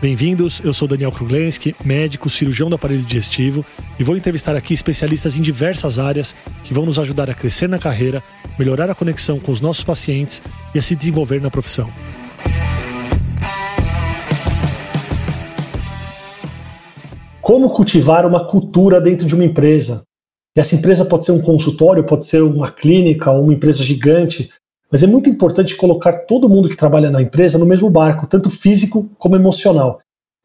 Bem-vindos, eu sou Daniel Kruglenski, médico, cirurgião do aparelho digestivo e vou entrevistar aqui especialistas em diversas áreas que vão nos ajudar a crescer na carreira, melhorar a conexão com os nossos pacientes e a se desenvolver na profissão. Como cultivar uma cultura dentro de uma empresa? Essa empresa pode ser um consultório, pode ser uma clínica, uma empresa gigante, mas é muito importante colocar todo mundo que trabalha na empresa no mesmo barco, tanto físico como emocional.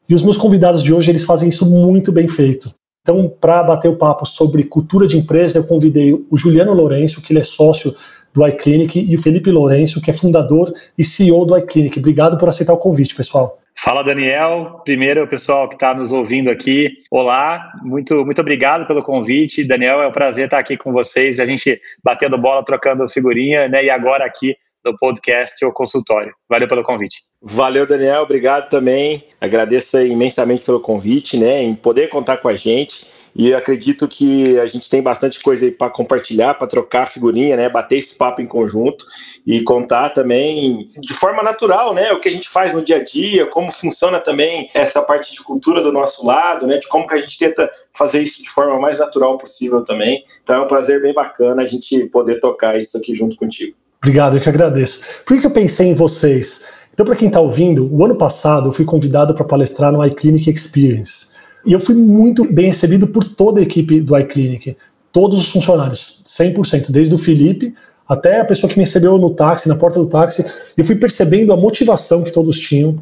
E os meus convidados de hoje, eles fazem isso muito bem feito. Então, para bater o papo sobre cultura de empresa, eu convidei o Juliano Lourenço, que ele é sócio do iClinic, e o Felipe Lourenço, que é fundador e CEO do iClinic. Obrigado por aceitar o convite, pessoal. Fala, Daniel. Primeiro, pessoal que está nos ouvindo aqui, olá, muito, muito obrigado pelo convite. Daniel, é um prazer estar aqui com vocês, a gente batendo bola, trocando figurinha, né? E agora aqui no podcast ou consultório. Valeu pelo convite. Valeu, Daniel. Obrigado também. Agradeço imensamente pelo convite, né? Em poder contar com a gente. E acredito que a gente tem bastante coisa aí para compartilhar, para trocar figurinha, né? Bater esse papo em conjunto e contar também de forma natural, né? O que a gente faz no dia a dia, como funciona também essa parte de cultura do nosso lado, né? De como que a gente tenta fazer isso de forma mais natural possível também. Então é um prazer bem bacana a gente poder tocar isso aqui junto contigo. Obrigado, eu que agradeço. Por que eu pensei em vocês? Então, para quem está ouvindo, o ano passado eu fui convidado para palestrar no iClinic Experience. E eu fui muito bem recebido por toda a equipe do iClinic, todos os funcionários, 100%, desde o Felipe até a pessoa que me recebeu no táxi, na porta do táxi. Eu fui percebendo a motivação que todos tinham,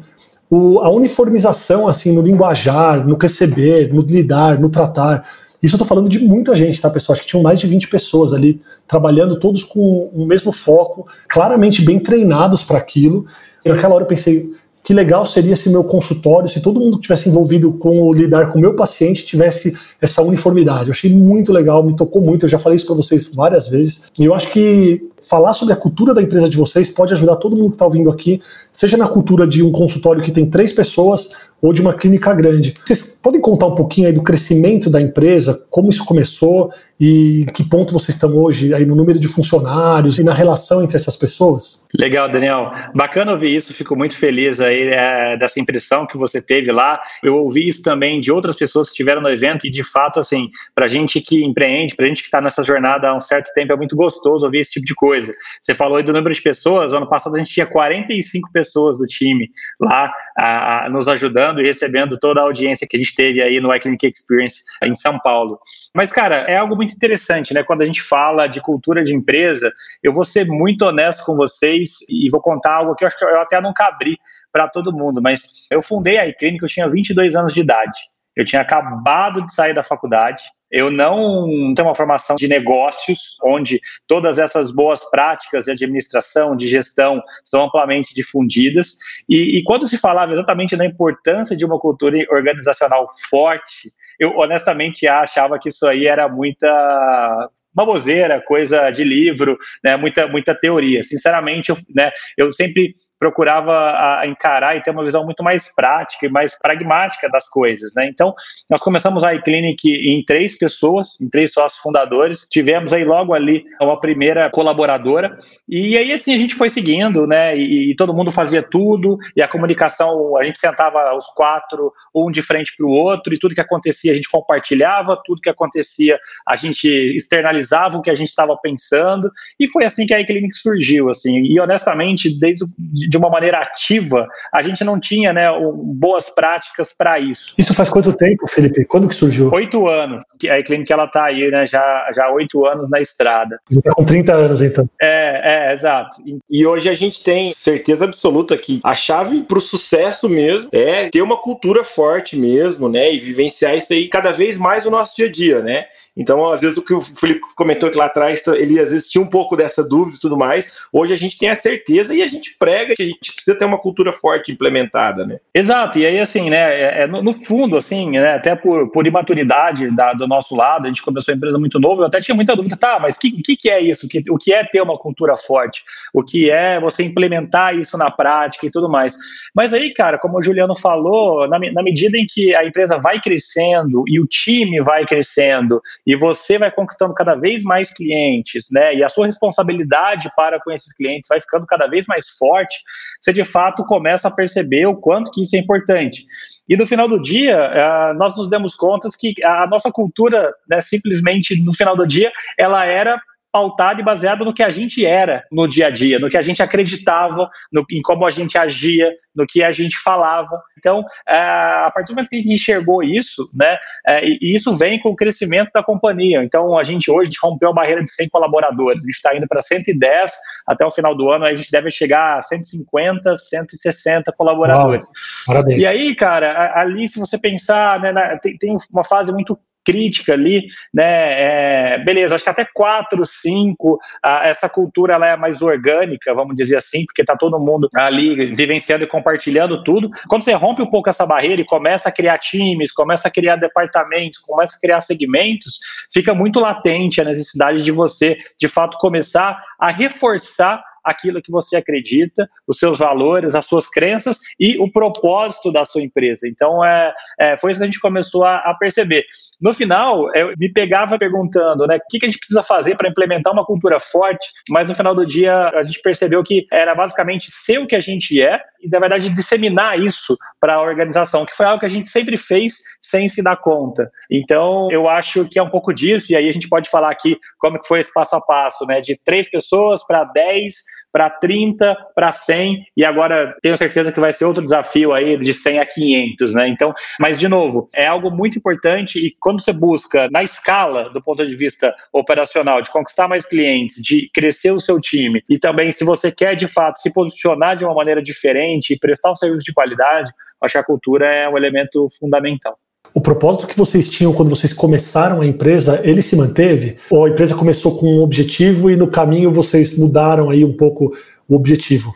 o, a uniformização assim no linguajar, no receber, no lidar, no tratar. Isso eu estou falando de muita gente, tá, pessoal? Acho que tinham mais de 20 pessoas ali trabalhando, todos com o mesmo foco, claramente bem treinados para aquilo. E naquela hora eu pensei, que legal seria se meu consultório, se todo mundo que tivesse envolvido com lidar com o meu paciente tivesse essa uniformidade. Eu achei muito legal, me tocou muito. Eu já falei isso para vocês várias vezes. E eu acho que falar sobre a cultura da empresa de vocês pode ajudar todo mundo que está ouvindo aqui, seja na cultura de um consultório que tem três pessoas ou de uma clínica grande. Vocês podem contar um pouquinho aí do crescimento da empresa, como isso começou e que ponto vocês estão hoje aí no número de funcionários e na relação entre essas pessoas? Legal, Daniel. Bacana ouvir isso, fico muito feliz aí é, dessa impressão que você teve lá. Eu ouvi isso também de outras pessoas que estiveram no evento e de fato, assim, para gente que empreende, para gente que está nessa jornada há um certo tempo, é muito gostoso ouvir esse tipo de coisa. Você falou aí do número de pessoas, ano passado a gente tinha 45 pessoas do time lá a, a, nos ajudando e recebendo toda a audiência que a gente teve aí no iClinic Experience em São Paulo. Mas, cara, é algo muito interessante, né? Quando a gente fala de cultura de empresa, eu vou ser muito honesto com vocês e vou contar algo que eu acho que eu até nunca abri para todo mundo, mas eu fundei a iClinic, eu tinha 22 anos de idade. Eu tinha acabado de sair da faculdade, eu não tenho uma formação de negócios, onde todas essas boas práticas de administração, de gestão, são amplamente difundidas. E, e quando se falava exatamente da importância de uma cultura organizacional forte, eu honestamente achava que isso aí era muita baboseira, coisa de livro, né, muita, muita teoria. Sinceramente, eu, né, eu sempre procurava encarar e ter uma visão muito mais prática e mais pragmática das coisas, né? Então, nós começamos a iClinic em três pessoas, em três sócios fundadores, tivemos aí logo ali uma primeira colaboradora, e aí assim a gente foi seguindo, né? E, e todo mundo fazia tudo, e a comunicação, a gente sentava os quatro, um de frente para o outro, e tudo que acontecia a gente compartilhava, tudo que acontecia a gente externalizava o que a gente estava pensando, e foi assim que a iClinic surgiu, assim, e honestamente, desde o de uma maneira ativa, a gente não tinha né, boas práticas para isso. Isso faz quanto tempo, Felipe? Quando que surgiu? Oito anos. A Clínica ela está aí, né, já, já oito anos na estrada. Já está com 30 anos, então. É, É, é, exato. E hoje a gente tem certeza absoluta que a chave para o sucesso mesmo é ter uma cultura forte mesmo, né? E vivenciar isso aí cada vez mais no nosso dia a dia, né? Então, às vezes, o que o Felipe comentou aqui lá atrás, ele às vezes tinha um pouco dessa dúvida e tudo mais. Hoje a gente tem a certeza e a gente prega que a gente precisa ter uma cultura forte implementada, né? Exato, e aí, assim, né, é, é no, no, fundo, assim, né, até por, por imaturidade da, do nosso lado, a gente começou a empresa muito novo, eu até tinha muita dúvida, tá, mas o que, que, que, é isso? Que, o que é ter uma cultura forte? O que é você implementar isso na prática e tudo mais? Mas aí, cara, como o Juliano falou, na, na medida em que a empresa vai crescendo e o time vai crescendo e você vai conquistando cada vez mais clientes, né? E a sua responsabilidade para com esses clientes vai ficando cada vez mais forte, você de fato começa a perceber o quanto que isso é importante. E no final do dia, uh, nós nos demos conta que a nossa cultura, né, simplesmente no final do dia, ela era pautada e baseada no que a gente era no dia a dia, no que a gente acreditava, no, em como a gente agia, no que a gente falava. Então, é, a partir do momento que a gente enxergou isso, né, é, e isso vem com o crescimento da companhia. Então, a gente hoje rompeu a barreira de 100 colaboradores, a gente está indo para 110, até o final do ano a gente deve chegar a 150, 160 colaboradores. Uau, parabéns. E aí, cara, ali, se você pensar, né, tem, tem uma fase muito crítica ali, né? É, beleza, acho que até quatro, cinco, a, essa cultura ela é mais orgânica, vamos dizer assim, porque tá todo mundo ali vivenciando e compartilhando tudo. Quando você rompe um pouco essa barreira e começa a criar times, começa a criar departamentos, começa a criar segmentos, fica muito latente a necessidade de você, de fato, começar a reforçar aquilo que você acredita, os seus valores, as suas crenças e o propósito da sua empresa. Então, é, é foi isso que a gente começou a, a perceber. No final, eu me pegava perguntando, né, o que, que a gente precisa fazer para implementar uma cultura forte, mas no final do dia a gente percebeu que era basicamente ser o que a gente é e, na verdade, disseminar isso para a organização, que foi algo que a gente sempre fez sem se dar conta. Então, eu acho que é um pouco disso, e aí a gente pode falar aqui como que foi esse passo a passo, né, de três pessoas para dez, para 30, para 100, e agora tenho certeza que vai ser outro desafio aí de 100 a 500, né? Então, mas de novo, é algo muito importante e quando você busca na escala do ponto de vista operacional, de conquistar mais clientes, de crescer o seu time e também se você quer de fato se posicionar de uma maneira diferente e prestar um serviço de qualidade, acho que a cultura é um elemento fundamental. O propósito que vocês tinham quando vocês começaram a empresa, ele se manteve? Ou a empresa começou com um objetivo e no caminho vocês mudaram aí um pouco o objetivo?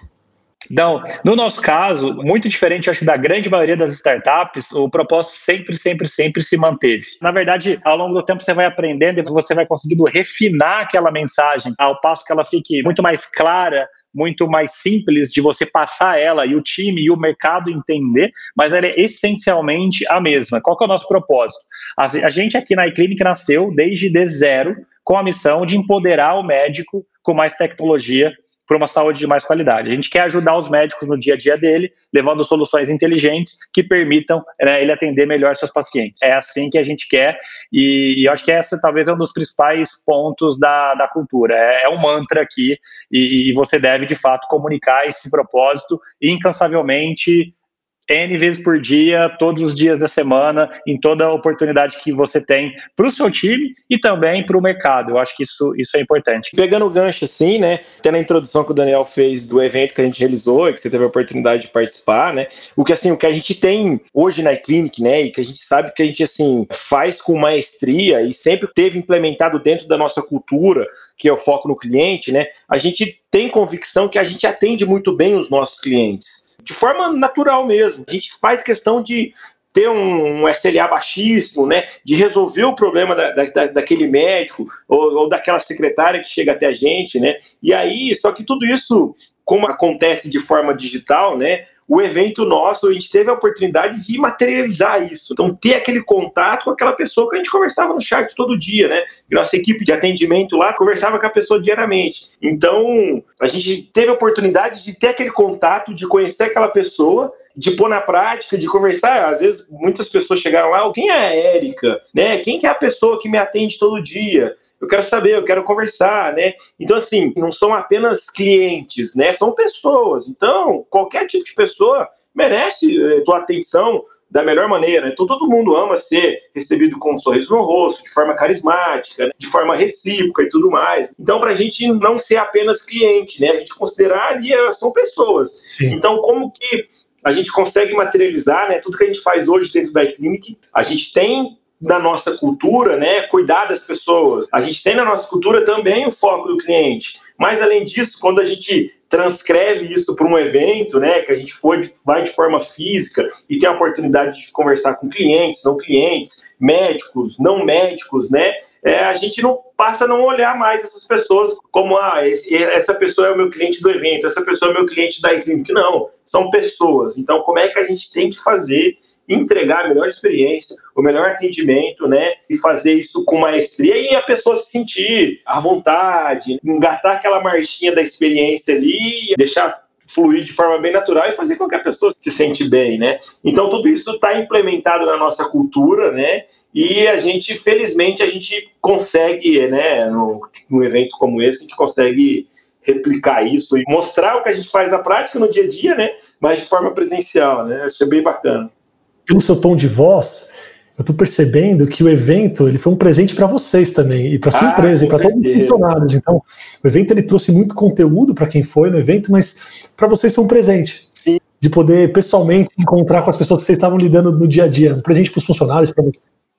Não, no nosso caso, muito diferente, acho que da grande maioria das startups, o propósito sempre, sempre, sempre se manteve. Na verdade, ao longo do tempo você vai aprendendo e você vai conseguindo refinar aquela mensagem ao passo que ela fique muito mais clara muito mais simples de você passar ela e o time e o mercado entender, mas ela é essencialmente a mesma. Qual é o nosso propósito? A, gente aqui na iClinic nasceu desde de zero com a missão de empoderar o médico com mais tecnologia para uma saúde de mais qualidade. A gente quer ajudar os médicos no dia a dia dele, levando soluções inteligentes que permitam né, ele atender melhor seus pacientes. É assim que a gente quer, e, e acho que essa talvez é um dos principais pontos da, da cultura. É, é um mantra aqui, e, e você deve de fato comunicar esse propósito incansavelmente N vezes por dia, todos os dias da semana, em toda oportunidade que você tem para o seu time e também para o mercado. Eu acho que isso, isso é importante. Pegando o gancho assim, né? Até na introdução que o Daniel fez do evento que a gente realizou e que você teve a oportunidade de participar, né? O que assim, o que a gente tem hoje na Clinic, né? E que a gente sabe que a gente assim faz com maestria e sempre teve implementado dentro da nossa cultura, que é o foco no cliente, né? A gente tem convicção que a gente atende muito bem os nossos clientes de forma natural mesmo. A gente faz questão de ter um, um SLA baixíssimo, né, de resolver o problema da, da, daquele médico ou, ou, daquela secretária que chega até a gente, né, e aí, só que tudo isso, como acontece de forma digital, né, o evento nosso, a gente teve a oportunidade de materializar isso. Então, ter aquele contato com aquela pessoa que a gente conversava no chat todo dia, né? E nossa equipe de atendimento lá conversava com a pessoa diariamente. Então, a gente teve a oportunidade de ter aquele contato, de conhecer aquela pessoa, de pôr na prática, de conversar. Às vezes, muitas pessoas chegaram lá, quem é a Érica? Né? Quem que é a pessoa que me atende todo dia? eu quero saber, eu quero conversar, né? Então, assim, não são apenas clientes, né? São pessoas. Então, qualquer tipo de pessoa pessoa merece eh, tua atenção da melhor maneira. Então todo mundo ama ser recebido com um sorriso no rosto, de forma carismática, né? de forma recíproca e tudo mais. Então para a gente não ser apenas cliente, né? A gente considerar ali eh, são pessoas. Sim. Então como que a gente consegue materializar, né? Tudo que a gente faz hoje dentro da iClinic, a gente tem na nossa cultura, né, cuidar das pessoas. A gente tem na nossa cultura também o foco do cliente. Mas além disso, quando a gente transcreve isso para um evento, né, que a gente foi, vai de forma física e tem a oportunidade de conversar com clientes, não clientes, médicos, não médicos, né, é, a gente não passa a não olhar mais essas pessoas como, ah, esse, essa pessoa é o meu cliente do evento, essa pessoa é o meu cliente da clínica. Não, são pessoas. Então, como é que a gente tem que fazer entregar a melhor experiência, o melhor atendimento, né? E fazer isso com maestria e a pessoa se sentir à vontade, engatar aquela marchinha da experiência ali, deixar fluir de forma bem natural e fazer com que a pessoa se sente bem, né? Então tudo isso está implementado na nossa cultura, né? E a gente, felizmente, a gente consegue, né? No, num evento como esse, a gente consegue replicar isso e mostrar o que a gente faz na prática no dia a dia, né? Mas de forma presencial, né? Achei bem bacana pelo seu tom de voz, eu estou percebendo que o evento ele foi um presente para vocês também e para sua ah, empresa e para todos os funcionários. Então, o evento ele trouxe muito conteúdo para quem foi no evento, mas para vocês foi um presente Sim. de poder pessoalmente encontrar com as pessoas que vocês estavam lidando no dia a dia, um presente para os funcionários, para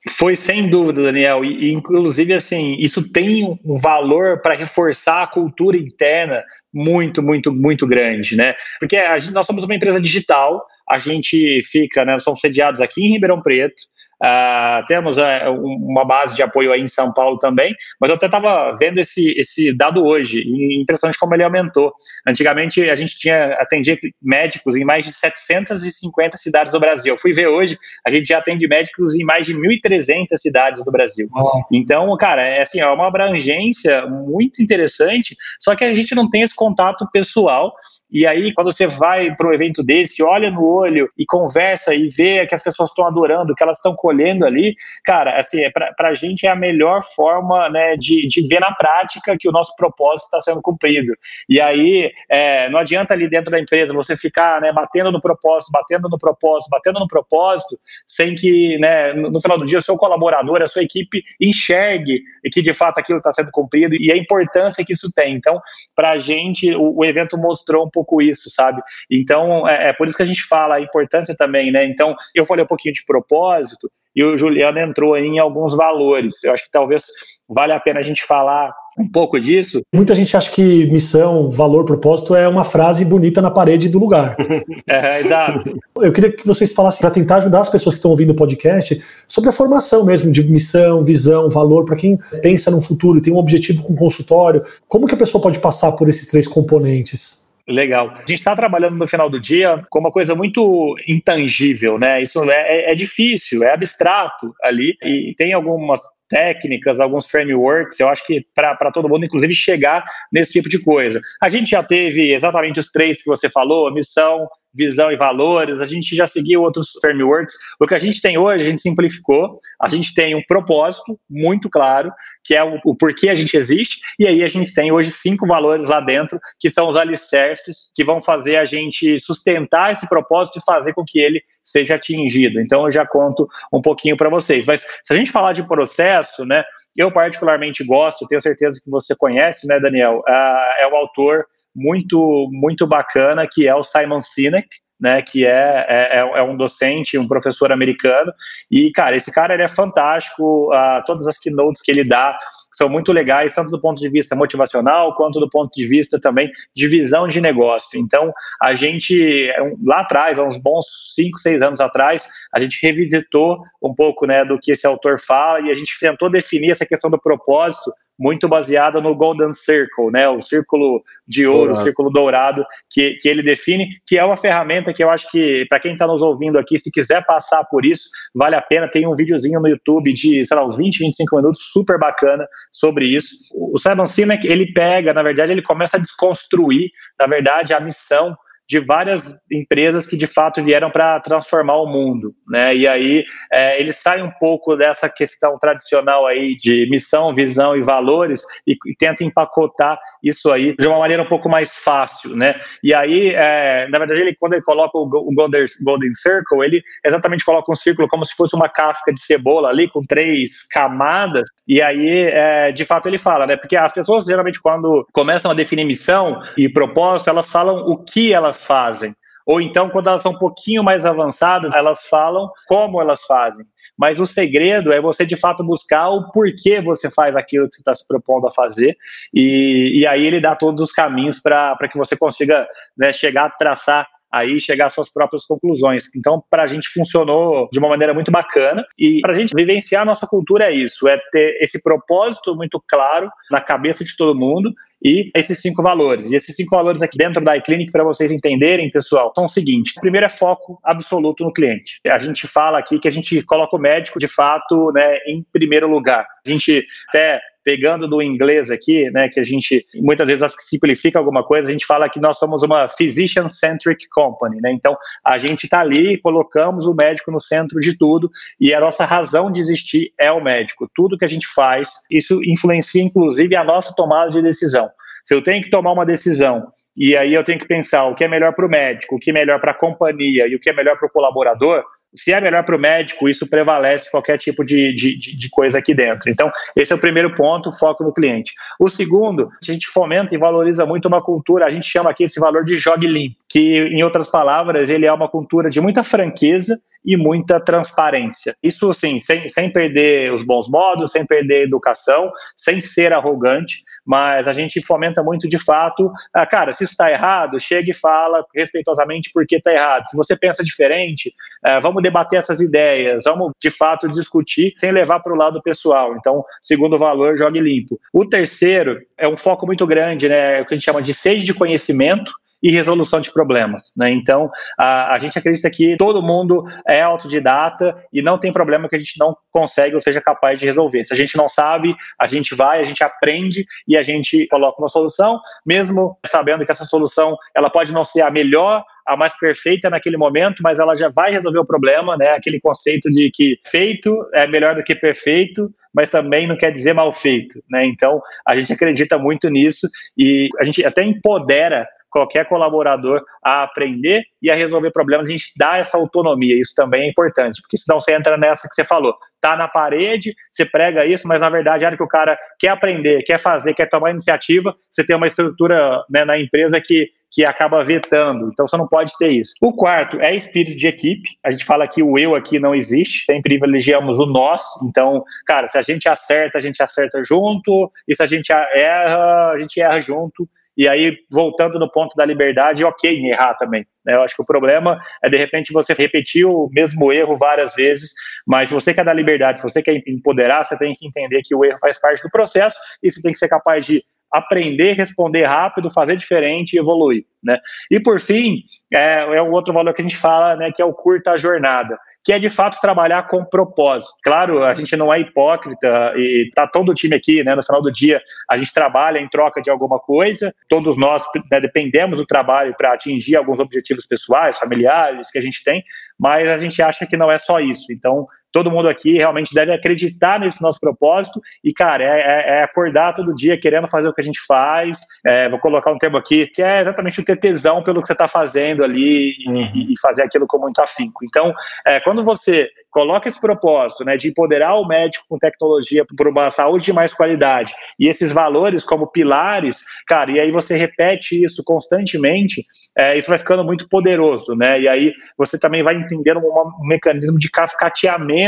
foi sem dúvida, Daniel, e, e, inclusive assim, isso tem um valor para reforçar a cultura interna muito, muito, muito grande, né? Porque a gente, nós somos uma empresa digital, a gente fica, né, somos sediados aqui em Ribeirão Preto, Uh, temos uh, uma base de apoio aí em São Paulo também, mas eu até estava vendo esse, esse dado hoje, e impressionante como ele aumentou. Antigamente a gente tinha atendia médicos em mais de 750 cidades do Brasil. Eu fui ver hoje, a gente já atende médicos em mais de 1.300 cidades do Brasil. Oh. Então, cara, é assim, é uma abrangência muito interessante, só que a gente não tem esse contato pessoal. E aí, quando você vai para um evento desse, olha no olho e conversa e vê que as pessoas estão adorando, que elas estão colhendo ali, cara, assim, é para a gente é a melhor forma né, de, de ver na prática que o nosso propósito está sendo cumprido. E aí, é, não adianta ali dentro da empresa você ficar né, batendo no propósito, batendo no propósito, batendo no propósito, sem que né, no final do dia o seu colaborador, a sua equipe enxergue que de fato aquilo está sendo cumprido e a importância que isso tem. Então, para a gente, o, o, evento mostrou um pouco isso, sabe? Então, é, é por isso que a gente fala a importância também, né? Então, eu falei um pouquinho de propósito, e o Juliano entrou em alguns valores. Eu acho que talvez vale a pena a gente falar um pouco disso. Muita gente acha que missão, valor, propósito é uma frase bonita na parede do lugar. é, exato. Eu queria que vocês falassem, para tentar ajudar as pessoas que estão ouvindo o podcast, sobre a formação mesmo de missão, visão, valor, para quem pensa no futuro e tem um objetivo com o consultório. Como que a pessoa pode passar por esses três componentes? Legal. A gente está trabalhando no final do dia com uma coisa muito intangível, né? Isso é, é, é difícil, é abstrato ali e tem algumas técnicas, alguns frameworks, eu acho que para todo mundo, inclusive, chegar nesse tipo de coisa. A gente já teve exatamente os três que você falou: missão, visão e valores, a gente já seguiu outros frameworks. O que a gente tem hoje, a gente simplificou, a gente tem um propósito muito claro, que é o, o, porquê a gente existe, e aí a gente tem hoje cinco valores lá dentro, que são os alicerces que vão fazer a gente sustentar esse propósito e fazer com que ele seja atingido. Então eu já conto um pouquinho para vocês. Mas se a gente falar de processo, né, eu particularmente gosto, tenho certeza que você conhece, né, Daniel, uh, é o autor muito, muito bacana, que é o Simon Sinek, né, que é, é, é, um docente, um professor americano, e, cara, esse cara ele é fantástico, uh, todas as keynotes que ele dá são muito legais, tanto do ponto de vista motivacional, quanto do ponto de vista também de visão de negócio. Então, a gente, lá atrás, há uns bons 5, 6 anos atrás, a gente revisitou um pouco, né, do que esse autor fala, e a gente tentou definir essa questão do propósito muito baseada no Golden Circle, né, o círculo de ouro, dourado. o círculo dourado que, que ele define, que é uma ferramenta que eu acho que, para quem está nos ouvindo aqui, se quiser passar por isso, vale a pena. Tem um videozinho no YouTube de, sei lá, uns 20, 25 minutos, super bacana sobre isso. O Simon Sinek, ele pega, na verdade, ele começa a desconstruir, na verdade, a missão de várias empresas que de fato vieram para transformar o mundo, né? E aí é, ele sai um pouco dessa questão tradicional aí de missão, visão e valores e, e tenta empacotar isso aí de uma maneira um pouco mais fácil, né? E aí, é, na verdade, ele quando ele coloca o, Golden, Golden Circle, ele exatamente coloca um círculo como se fosse uma casca de cebola ali com três camadas. E aí, é, de fato, ele fala, né? Porque as pessoas geralmente quando começam a definir missão e propósito, elas falam o que elas fazem. Ou então, quando elas são um pouquinho mais avançadas, elas falam como elas fazem. Mas o segredo é você de fato buscar o porquê você faz aquilo que você está se propondo a fazer, e, e aí ele dá todos os caminhos para que você consiga né, chegar a traçar aí chegar às suas próprias conclusões. Então, para a gente funcionou de uma maneira muito bacana e para a gente vivenciar a nossa cultura é isso, é ter esse propósito muito claro na cabeça de todo mundo e esses cinco valores. E esses cinco valores aqui dentro da iClinic, para vocês entenderem, pessoal, são os seguintes. O primeiro é foco absoluto no cliente. A gente fala aqui que a gente coloca o médico, de fato, né, em primeiro lugar. A gente até pegando do inglês aqui, né, que a gente muitas vezes simplifica alguma coisa, a gente fala que nós somos uma physician-centric company, né? Então, a gente está ali, colocamos o médico no centro de tudo e a nossa razão de existir é o médico. Tudo que a gente faz, isso influencia inclusive a nossa tomada de decisão. Se eu tenho que tomar uma decisão e aí eu tenho que pensar o que é melhor para o médico, o que é melhor para a companhia e o que é melhor para o colaborador, se é melhor para o médico, isso prevalece qualquer tipo de, de, de, coisa aqui dentro. Então, esse é o primeiro ponto, foco no cliente. O segundo, a gente fomenta e valoriza muito uma cultura, a gente chama aqui esse valor de jogue limpo, que, em outras palavras, ele é uma cultura de muita franqueza e muita transparência. Isso, assim, sem, sem perder os bons modos, sem perder a educação, sem ser arrogante, mas a gente fomenta muito de fato, ah, cara, se isso está errado, chega e fala respeitosamente por que está errado. Se você pensa diferente, ah, vamos debater essas ideias, vamos de fato discutir sem levar para o lado pessoal. Então, segundo valor, jogue limpo. O terceiro é um foco muito grande, né, o que a gente chama de sede de conhecimento, e resolução de problemas. Né? Então, a, a gente acredita que todo mundo é autodidata e não tem problema que a gente não consegue ou seja capaz de resolver. Se a gente não sabe, a gente vai, a gente aprende e a gente coloca uma solução, mesmo sabendo que essa solução ela pode não ser a melhor a mais perfeita naquele momento, mas ela já vai resolver o problema, né? Aquele conceito de que feito é melhor do que perfeito, mas também não quer dizer mal feito, né? Então, a gente acredita muito nisso e a gente até empodera qualquer colaborador a aprender e a resolver problemas, a gente dá essa autonomia, isso também é importante, porque senão você entra nessa que você falou, tá na parede, você prega isso, mas na verdade, a hora que o cara quer aprender, quer fazer, quer tomar iniciativa, você tem uma estrutura né, na empresa que que acaba vetando. Então você não pode ter isso. O quarto é espírito de equipe. A gente fala que o eu aqui não existe, sempre privilegiamos o nós. Então, cara, se a gente acerta, a gente acerta junto, e se a gente erra, a gente erra junto. E aí, voltando no ponto da liberdade, ok em errar também. Né? Eu acho que o problema é, de repente, você repetir o mesmo erro várias vezes, mas se você quer dar liberdade, se você quer empoderar, você tem que entender que o erro faz parte do processo e você tem que ser capaz de aprender, responder rápido, fazer diferente e evoluir, né? E por fim, é, é um outro valor que a gente fala, né, que é o curta jornada que é de fato trabalhar com propósito. Claro, a gente não é hipócrita e tá todo o time aqui, né? No final do dia, a gente trabalha em troca de alguma coisa. Todos nós né, dependemos do trabalho para atingir alguns objetivos pessoais, familiares que a gente tem, mas a gente acha que não é só isso. Então, todo mundo aqui realmente deve acreditar nesse nosso propósito e, cara, é, é, é acordar todo dia querendo fazer o que a gente faz. É, vou colocar um termo aqui que é exatamente o ter tesão pelo que você está fazendo ali e, uhum. e, fazer aquilo com muito afinco. Então, é, quando você coloca esse propósito né, de empoderar o médico com tecnologia por uma saúde de mais qualidade e esses valores como pilares, cara, e aí você repete isso constantemente, é, isso vai ficando muito poderoso, né? E aí você também vai entendendo um, um mecanismo de cascateamento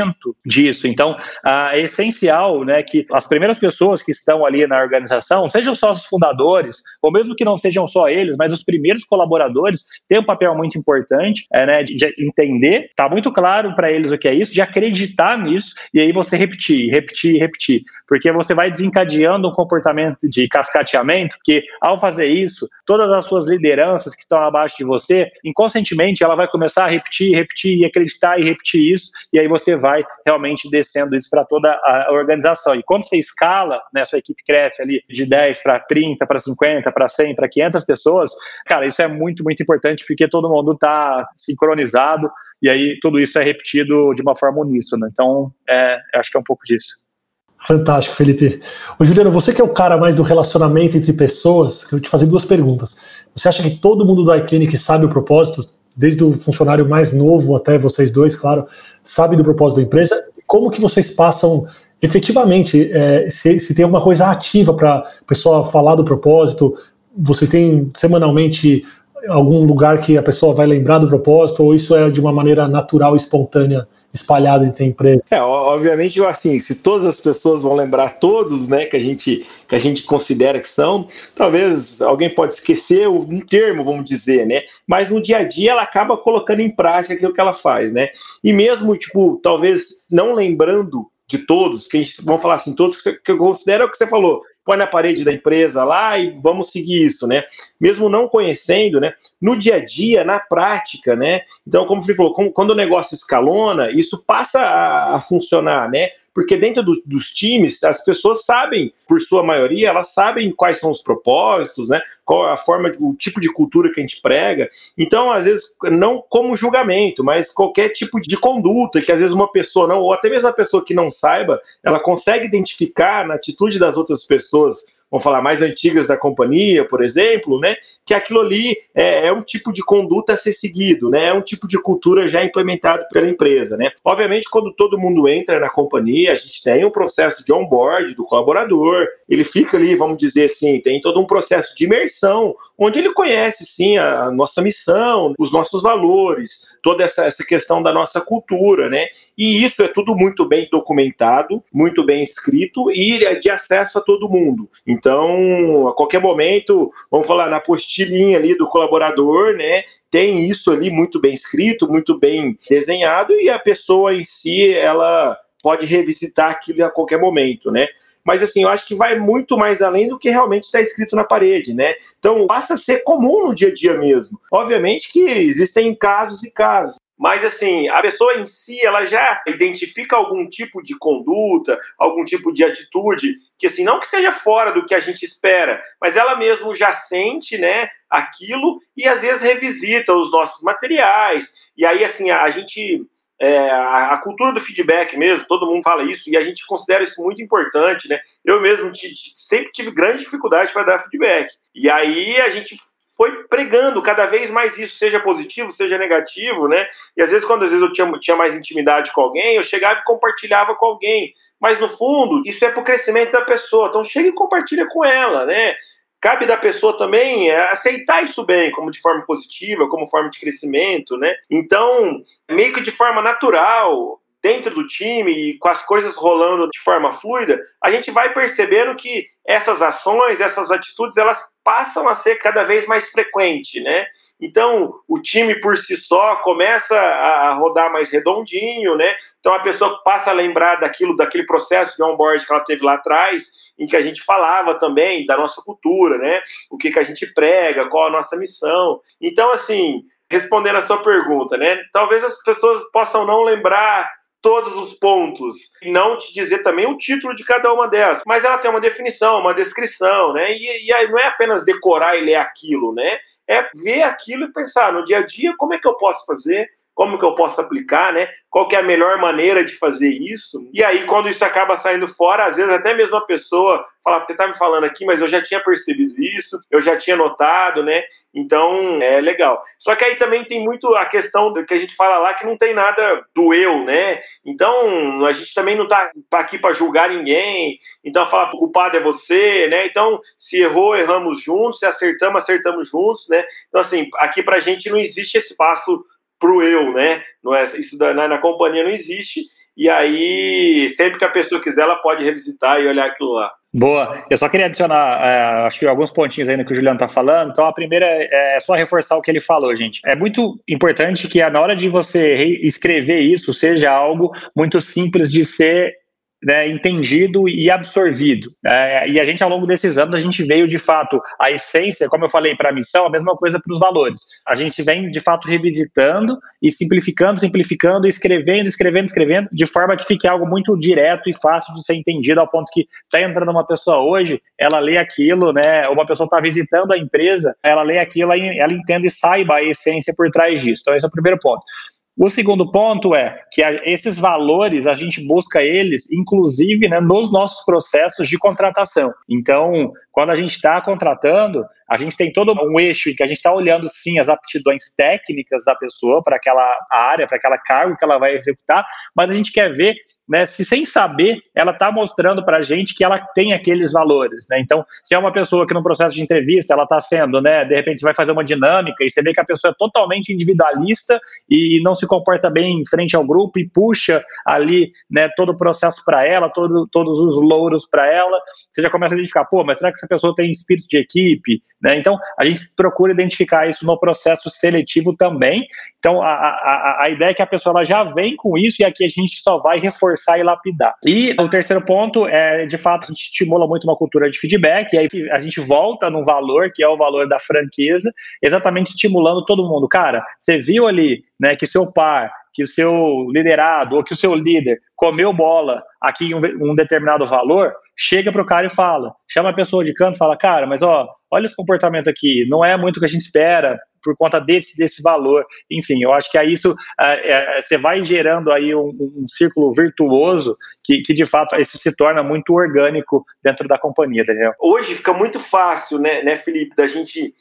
disso. Então, é essencial né, que as primeiras pessoas que estão ali na organização, sejam só os fundadores, ou mesmo que não sejam só eles, mas os primeiros colaboradores, têm um papel muito importante é, né, de entender, tá muito claro para eles o que é isso, de acreditar nisso, e aí você repetir, repetir, repetir. Porque você vai desencadeando um comportamento de cascateamento, que ao fazer isso, todas as suas lideranças que estão abaixo de você, inconscientemente ela vai começar a repetir, repetir e acreditar e repetir isso, e aí você vai realmente descendo isso para toda a organização. E quando você escala, né, sua equipe cresce ali de 10 para 30, para 50, para 100, para 500 pessoas, cara, isso é muito, muito importante porque todo mundo está sincronizado e aí tudo isso é repetido de uma forma uníssona. Então, é, acho que é um pouco disso. Fantástico, Felipe. Ô, Juliano, você que é o cara mais do relacionamento entre pessoas, eu te fazer duas perguntas. Você acha que todo mundo da iClinic sabe o propósito, desde o funcionário mais novo até vocês dois, claro, sabe do propósito da empresa? Como que vocês passam efetivamente, é, se, se, tem alguma coisa ativa para a pessoa falar do propósito, vocês têm semanalmente algum lugar que a pessoa vai lembrar do propósito, ou isso é de uma maneira natural, espontânea espalhado entre a empresa? É, obviamente, assim, se todas as pessoas vão lembrar todos, né, que a gente que a gente considera que são, talvez alguém pode esquecer um termo, vamos dizer, né? Mas no dia a dia ela acaba colocando em prática aquilo que ela faz, né? E mesmo tipo, talvez não lembrando de todos, que a gente vamos falar assim, todos que eu considero é o que você falou, põe na parede da empresa lá e vamos seguir isso, né? Mesmo não conhecendo, né? No dia a dia, na prática, né? Então, como você falou, quando o negócio escalona, isso passa a, a funcionar, né? Porque dentro dos, dos, times, as pessoas sabem, por sua maioria, elas sabem quais são os propósitos, né? Qual a forma, o tipo de cultura que a gente prega. Então, às vezes, não como julgamento, mas qualquer tipo de conduta que às vezes uma pessoa não, ou até mesmo a pessoa que não saiba, ela consegue identificar na atitude das outras pessoas pessoas vamos falar, mais antigas da companhia, por exemplo, né, que aquilo ali é, é, um tipo de conduta a ser seguido, né, é um tipo de cultura já implementado pela empresa, né. Obviamente, quando todo mundo entra na companhia, a gente tem um processo de onboard do colaborador, ele fica ali, vamos dizer assim, tem todo um processo de imersão, onde ele conhece, sim, a nossa missão, os nossos valores, toda essa, essa questão da nossa cultura, né, e isso é tudo muito bem documentado, muito bem escrito e é de acesso a todo mundo. Então, a qualquer momento, vamos falar na postilhinha ali do colaborador, né? Tem isso ali muito bem escrito, muito bem desenhado e a pessoa em si, ela pode revisitar aquilo a qualquer momento, né? Mas assim, eu acho que vai muito mais além do que realmente está escrito na parede, né? Então passa a ser comum no dia a dia mesmo. Obviamente que existem casos e casos. Mas assim, a pessoa em si, ela já identifica algum tipo de conduta, algum tipo de atitude que assim, não que esteja fora do que a gente espera, mas ela mesmo já sente, né, aquilo e às vezes revisita os nossos materiais. E aí assim, a, gente é, a, cultura do feedback mesmo, todo mundo fala isso, e a gente considera isso muito importante, né? Eu mesmo sempre tive grande dificuldade para dar feedback. E aí a gente foi pregando cada vez mais isso, seja positivo, seja negativo, né? E às vezes, quando às vezes eu tinha, tinha mais intimidade com alguém, eu chegava e compartilhava com alguém. Mas no fundo, isso é para o crescimento da pessoa. Então chega e compartilha com ela, né? Cabe da pessoa também é, aceitar isso bem, como de forma positiva, como forma de crescimento, né? Então, meio que de forma natural, dentro do time e com as coisas rolando de forma fluida, a gente vai percebendo que essas ações, essas atitudes, elas passam a ser cada vez mais frequentes, né? Então, o time por si só começa a rodar mais redondinho, né? Então, a pessoa passa a lembrar daquilo, daquele processo de onboard que ela teve lá atrás, em que a gente falava também da nossa cultura, né? O que, que a gente prega, qual a nossa missão. Então, assim, respondendo a sua pergunta, né? Talvez as pessoas possam não lembrar todos os pontos e não te dizer também o título de cada uma delas. Mas ela tem uma definição, uma descrição, né? E, e aí não é apenas decorar e ler aquilo, né? É ver aquilo e pensar no dia a dia como é que eu posso fazer, como que eu posso aplicar, né? Qual que é a melhor maneira de fazer isso? E aí, quando isso acaba saindo fora, às vezes até mesmo a pessoa fala, você tá me falando aqui, mas eu já tinha percebido isso, eu já tinha notado, né? Então, é legal. Só que aí também tem muito a questão que a gente fala lá que não tem nada do eu, né? Então, a gente também não tá, tá aqui para julgar ninguém. Então, falar o culpado é você, né? Então, se errou, erramos juntos, se acertamos, acertamos juntos, né? Então, assim, aqui pra gente não existe esse pro eu, né? Não é, isso na, na companhia não existe. E aí, sempre que a pessoa quiser, ela pode revisitar e olhar aquilo lá. Boa. Eu só queria adicionar, é, acho que alguns pontinhos aí no que o Juliano está falando. Então, a primeira é, é só reforçar o que ele falou, gente. É muito importante que na hora de você escrever isso seja algo muito simples de ser né, entendido e absorvido. É, e a gente, ao longo desses anos, a gente veio, de fato, a essência, como eu falei, para a missão, a mesma coisa para os valores. A gente vem, de fato, revisitando e simplificando, simplificando, escrevendo, escrevendo, escrevendo, de forma que fique algo muito direto e fácil de ser entendido, ao ponto que está entrando uma pessoa hoje, ela lê aquilo, né, uma pessoa está visitando a empresa, ela lê aquilo, ela entende e saiba a essência por trás disso. Então, esse é o primeiro ponto. O segundo ponto é que esses valores a gente busca eles, inclusive, né, nos nossos processos de contratação. Então, quando a gente está contratando, a gente tem todo um eixo em que a gente está olhando sim as aptidões técnicas da pessoa para aquela área, para aquela cargo que ela vai executar, mas a gente quer ver né, se sem saber ela está mostrando para a gente que ela tem aqueles valores. Né? Então, se é uma pessoa que no processo de entrevista ela está sendo, né, de repente vai fazer uma dinâmica e você vê que a pessoa é totalmente individualista e não se comporta bem em frente ao grupo e puxa ali né, todo o processo para ela, todo, todos os louros para ela, você já começa a identificar, pô, mas será que essa pessoa tem espírito de equipe? Né? Então, a gente procura identificar isso no processo seletivo também. Então, a, a, a ideia é que a pessoa ela já vem com isso e aqui a gente só vai reforçar e lapidar. E o terceiro ponto é, de fato, a gente estimula muito uma cultura de feedback, e aí a gente volta no valor, que é o valor da franqueza, exatamente estimulando todo mundo. Cara, você viu ali né, que seu par que o seu liderado ou que o seu líder comeu bola aqui em um, um determinado valor, chega para o cara e fala, chama a pessoa de canto e fala, cara, mas ó, olha esse comportamento aqui, não é muito o que a gente espera por conta desse, desse valor. Enfim, eu acho que aí isso é, é, você vai gerando aí um, um círculo virtuoso que, que, de fato isso se torna muito orgânico dentro da companhia, Daniel. Hoje fica muito fácil, né, né Felipe, da gente é,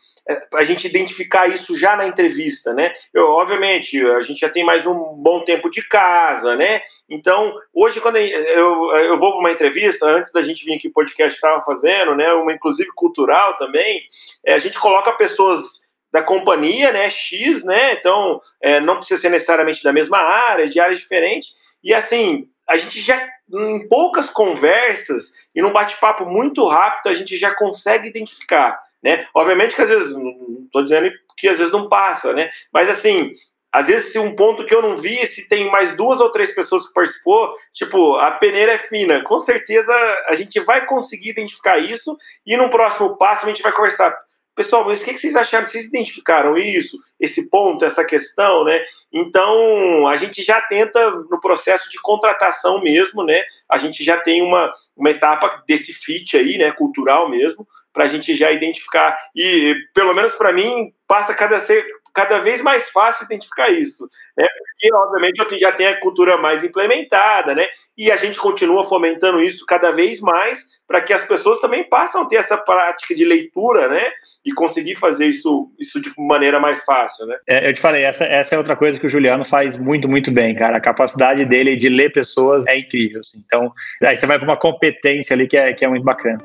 a gente identificar isso já na entrevista, né? Eu, obviamente, a gente já tem mais um bom tempo de casa, né? Então, hoje, quando eu, eu vou para uma entrevista, antes da gente vir aqui o podcast estava fazendo, né? Uma inclusive cultural também, é, a gente coloca pessoas da companhia, né? X, né? Então, é, não precisa ser necessariamente da mesma área, de áreas diferentes. E assim, a gente já, em poucas conversas e num bate-papo muito rápido, a gente já consegue identificar né? Obviamente que às vezes, não estou dizendo que às vezes não passa, né? Mas assim, às vezes se um ponto que eu não vi, se tem mais duas ou três pessoas que participou, tipo, a peneira é fina, com certeza a gente vai conseguir identificar isso e no próximo passo a gente vai conversar. Pessoal, mas o que vocês acharam? Vocês identificaram isso, esse ponto, essa questão, né? Então, a gente já tenta, no processo de contratação mesmo, né? A gente já tem uma, uma etapa desse fit aí, né? Cultural mesmo, para a gente já identificar. E, pelo menos para mim, passa cada, ser, cada vez mais fácil identificar isso. Né? Porque, obviamente, já tenho a cultura mais implementada, né? E a gente continua fomentando isso cada vez mais para que as pessoas também passem a ter essa prática de leitura, né? E conseguir fazer isso, isso de maneira mais fácil, né? É, eu te falei, essa, essa é outra coisa que o Juliano faz muito, muito bem, cara. A capacidade dele de ler pessoas é incrível, assim. Então, aí você vai para uma competência ali que é, que é muito bacana.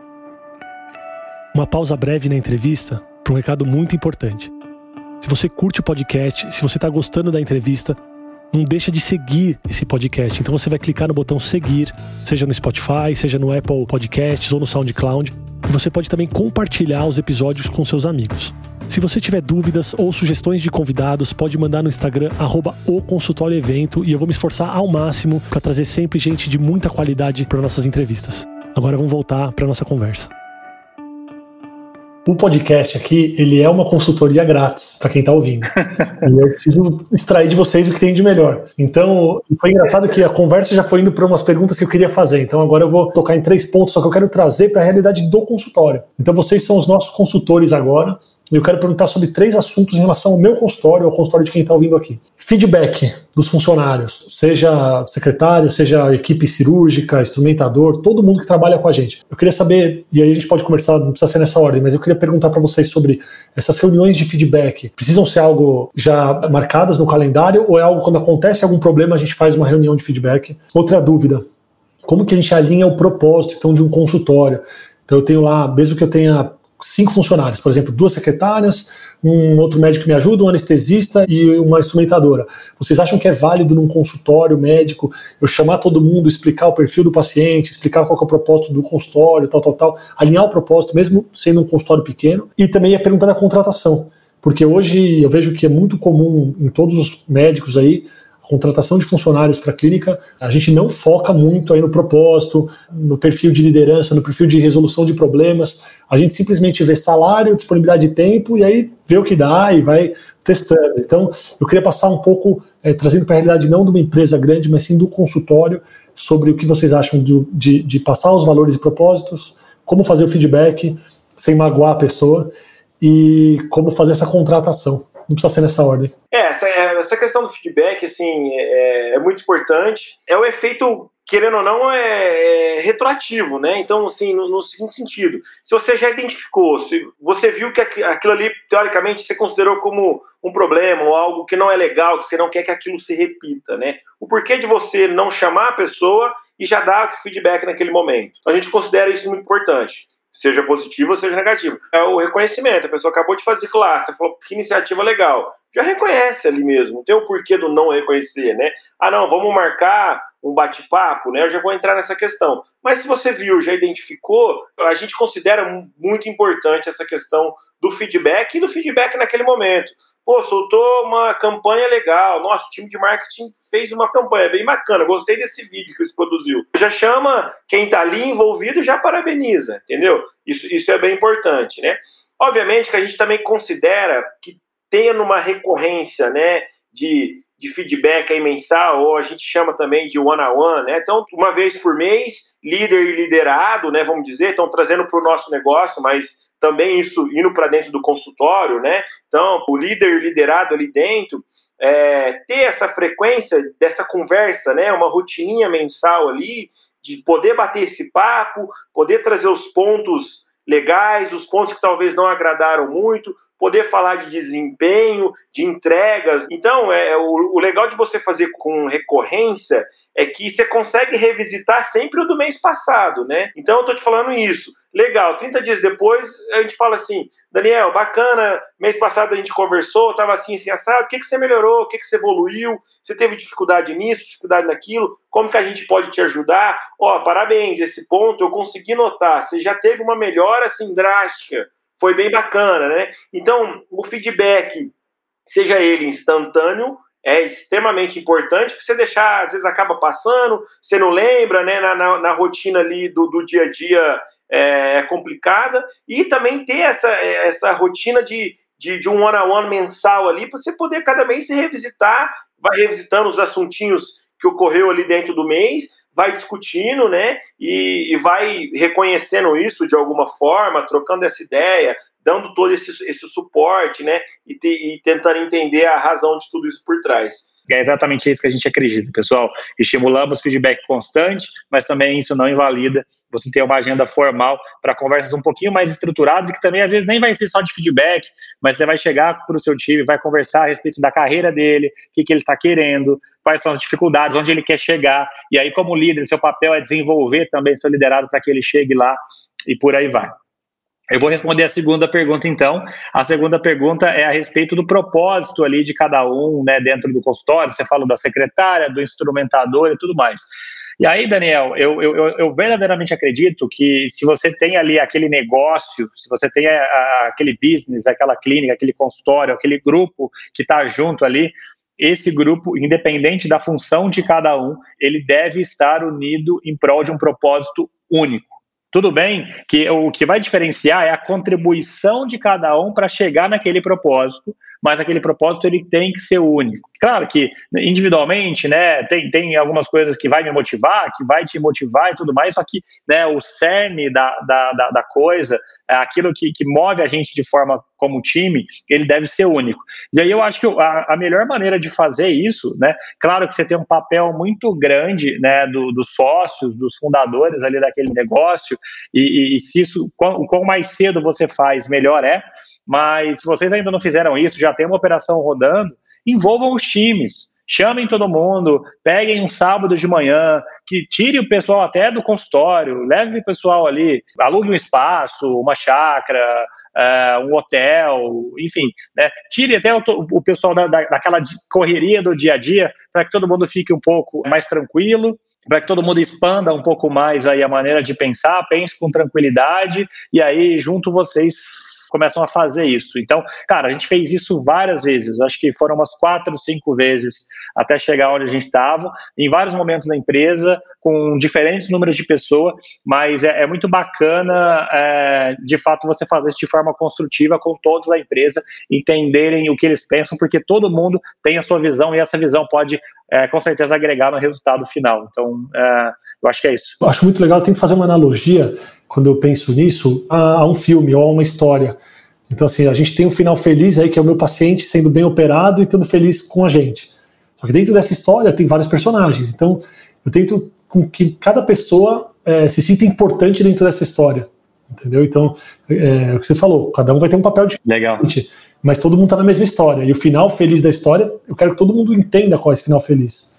Uma pausa breve na entrevista para um recado muito importante. Se você curte o podcast, se você está gostando da entrevista, não deixa de seguir esse podcast. Então você vai clicar no botão seguir, seja no Spotify, seja no Apple Podcasts ou no SoundCloud. E você pode também compartilhar os episódios com seus amigos. Se você tiver dúvidas ou sugestões de convidados, pode mandar no Instagram arroba o consultório evento e eu vou me esforçar ao máximo para trazer sempre gente de muita qualidade para nossas entrevistas. Agora vamos voltar para nossa conversa. O podcast aqui, ele é uma consultoria grátis para quem está ouvindo. e eu preciso extrair de vocês o que tem de melhor. Então, foi engraçado que a conversa já foi indo para umas perguntas que eu queria fazer. Então, agora eu vou tocar em três pontos, só que eu quero trazer para a realidade do consultório. Então, vocês são os nossos consultores agora. Eu quero perguntar sobre três assuntos em relação ao meu consultório, ao consultório de quem está ouvindo aqui. Feedback dos funcionários, seja secretário, seja equipe cirúrgica, instrumentador, todo mundo que trabalha com a gente. Eu queria saber, e aí a gente pode conversar, não precisa ser nessa ordem, mas eu queria perguntar para vocês sobre essas reuniões de feedback. Precisam ser algo já marcadas no calendário ou é algo quando acontece algum problema a gente faz uma reunião de feedback? Outra dúvida, como que a gente alinha o propósito então de um consultório? Então eu tenho lá, mesmo que eu tenha cinco funcionários, por exemplo, duas secretárias, um outro médico que me ajuda, um anestesista e uma instrumentadora. Vocês acham que é válido num consultório médico eu chamar todo mundo, explicar o perfil do paciente, explicar qual é o propósito do consultório, tal, tal, tal, alinhar o propósito, mesmo sendo um consultório pequeno? E também é perguntar da contratação, porque hoje eu vejo que é muito comum em todos os médicos aí contratação de funcionários para a clínica, a gente não foca muito aí no propósito, no perfil de liderança, no perfil de resolução de problemas. A gente simplesmente vê salário, disponibilidade de tempo e aí vê o que dá e vai testando. Então, eu queria passar um pouco, é, trazendo para a realidade não de uma empresa grande, mas sim do consultório, sobre o que vocês acham de, de, de passar os valores e propósitos, como fazer o feedback sem magoar a pessoa e como fazer essa contratação. Não precisa ser nessa ordem. É, essa, é, essa questão do feedback assim, é, é muito importante. É o efeito querendo ou não, é, é retroativo, né? Então, assim, no, no, seguinte sentido, se você já identificou, se você viu que aquilo ali, teoricamente, você considerou como um problema ou algo que não é legal, que você não quer que aquilo se repita, né? O porquê de você não chamar a pessoa e já dar o feedback naquele momento. A gente considera isso muito importante seja positivo ou seja negativo. É o reconhecimento. A pessoa acabou de fazer classe, falou que iniciativa legal. Já reconhece ali mesmo. Não tem o porquê do não reconhecer, né? Ah, não, vamos marcar um bate-papo, né? Eu já vou entrar nessa questão. Mas se você viu, já identificou, a gente considera muito importante essa questão do feedback e do feedback naquele momento. Pô, soltou uma campanha legal. Nossa, o time de marketing fez uma campanha bem bacana. Gostei desse vídeo que você produziu. Já chama quem está ali envolvido já parabeniza, entendeu? Isso, isso é bem importante, né? Obviamente que a gente também considera que tenha numa recorrência, né, de, de feedback aí mensal, ou a gente chama também de one-on-one, -on -one, né? Então, uma vez por mês, líder e liderado, né, vamos dizer, estão trazendo para o nosso negócio, mas também isso indo para dentro do consultório, né? Então, o líder liderado ali dentro, é, ter essa frequência dessa conversa, né? Uma rotininha mensal ali, de poder bater esse papo, poder trazer os pontos legais, os pontos que talvez não agradaram muito, poder falar de desempenho, de entregas. Então, é o, o legal de você fazer com recorrência é que você consegue revisitar sempre o do mês passado, né? Então, eu tô te falando isso. Legal, 30 dias depois, a gente fala assim, Daniel, bacana, mês passado a gente conversou, tava assim, assim, assado, o que, que você melhorou, o que, que você evoluiu, você teve dificuldade nisso, dificuldade naquilo, como que a gente pode te ajudar? Ó, parabéns, esse ponto eu consegui notar, você já teve uma melhora, assim, drástica, foi bem bacana, né? Então, o feedback, seja ele instantâneo, é extremamente importante, porque você deixar, às vezes acaba passando, você não lembra, né? Na, na, na rotina ali do, do dia a dia é, é complicada, e também ter essa, essa rotina de, de, de um one-on-one -on -one mensal ali, para você poder cada mês se revisitar, vai revisitando os assuntinhos que ocorreu ali dentro do mês, vai discutindo, né? E, e, vai reconhecendo isso de alguma forma, trocando essa ideia, dando todo esse, esse suporte, né? E, te, e tentando entender a razão de tudo isso por trás. É exatamente isso que a gente acredita, pessoal. Estimulamos feedback constante, mas também isso não invalida você ter uma agenda formal para conversas um pouquinho mais estruturadas, que também às vezes nem vai ser só de feedback, mas você vai chegar para o seu time, vai conversar a respeito da carreira dele, o que, que ele está querendo, quais são as dificuldades, onde ele quer chegar. E aí, como líder, seu papel é desenvolver também seu liderado para que ele chegue lá e por aí vai. Eu vou responder a segunda pergunta, então. A segunda pergunta é a respeito do propósito ali de cada um, né, dentro do consultório. Você falou da secretária, do instrumentador e tudo mais. E aí, Daniel, eu, eu, eu verdadeiramente acredito que se você tem ali aquele negócio, se você tem a, a, aquele business, aquela clínica, aquele consultório, aquele grupo que está junto ali, esse grupo, independente da função de cada um, ele deve estar unido em prol de um propósito único. Tudo bem que o que vai diferenciar é a contribuição de cada um para chegar naquele propósito, mas aquele propósito ele tem que ser único. Claro que individualmente, né, tem, tem algumas coisas que vai me motivar, que vai te motivar e tudo mais, só que né, o cerne da, da, da, da coisa, aquilo que, que move a gente de forma como time, ele deve ser único. E aí eu acho que a, a melhor maneira de fazer isso, né, claro que você tem um papel muito grande, né, do, dos sócios, dos fundadores ali daquele negócio, e, e, e se isso, quanto quão mais cedo você faz, melhor é, mas se vocês ainda não fizeram isso, já tem uma operação rodando, envolvam os times. Chamem todo mundo, peguem um sábado de manhã, que tire o pessoal até do consultório, leve o pessoal ali, alugue um espaço, uma chácara, uh, um hotel, enfim, né? tire até o, o pessoal da, da, daquela correria do dia a dia para que todo mundo fique um pouco mais tranquilo, para que todo mundo expanda um pouco mais aí a maneira de pensar, pense com tranquilidade e aí junto vocês começam a fazer isso. Então, cara, a gente fez isso várias vezes, acho que foram umas quatro, cinco vezes até chegar onde a gente estava, em vários momentos da empresa, com diferentes números de pessoas, mas é, é muito bacana, é, de fato, você fazer isso de forma construtiva com todos da empresa, entenderem o que eles pensam, porque todo mundo tem a sua visão e essa visão pode, é, com certeza, agregar no resultado final. Então, é, eu acho que é isso. Eu acho muito legal, eu tento fazer uma analogia, quando eu penso nisso, a, a um filme ou a uma história. Então, assim, a gente tem um final feliz aí, que é o meu paciente sendo bem operado e estando feliz com a gente. Só que dentro dessa história tem vários personagens. Então, eu tento com que cada pessoa é, se sinta importante dentro dessa história. Entendeu? Então, é, é, o que você falou, cada um vai ter um papel diferente. Legal. Mas todo mundo está na mesma história. E o final feliz da história, eu quero que todo mundo entenda qual é esse final feliz.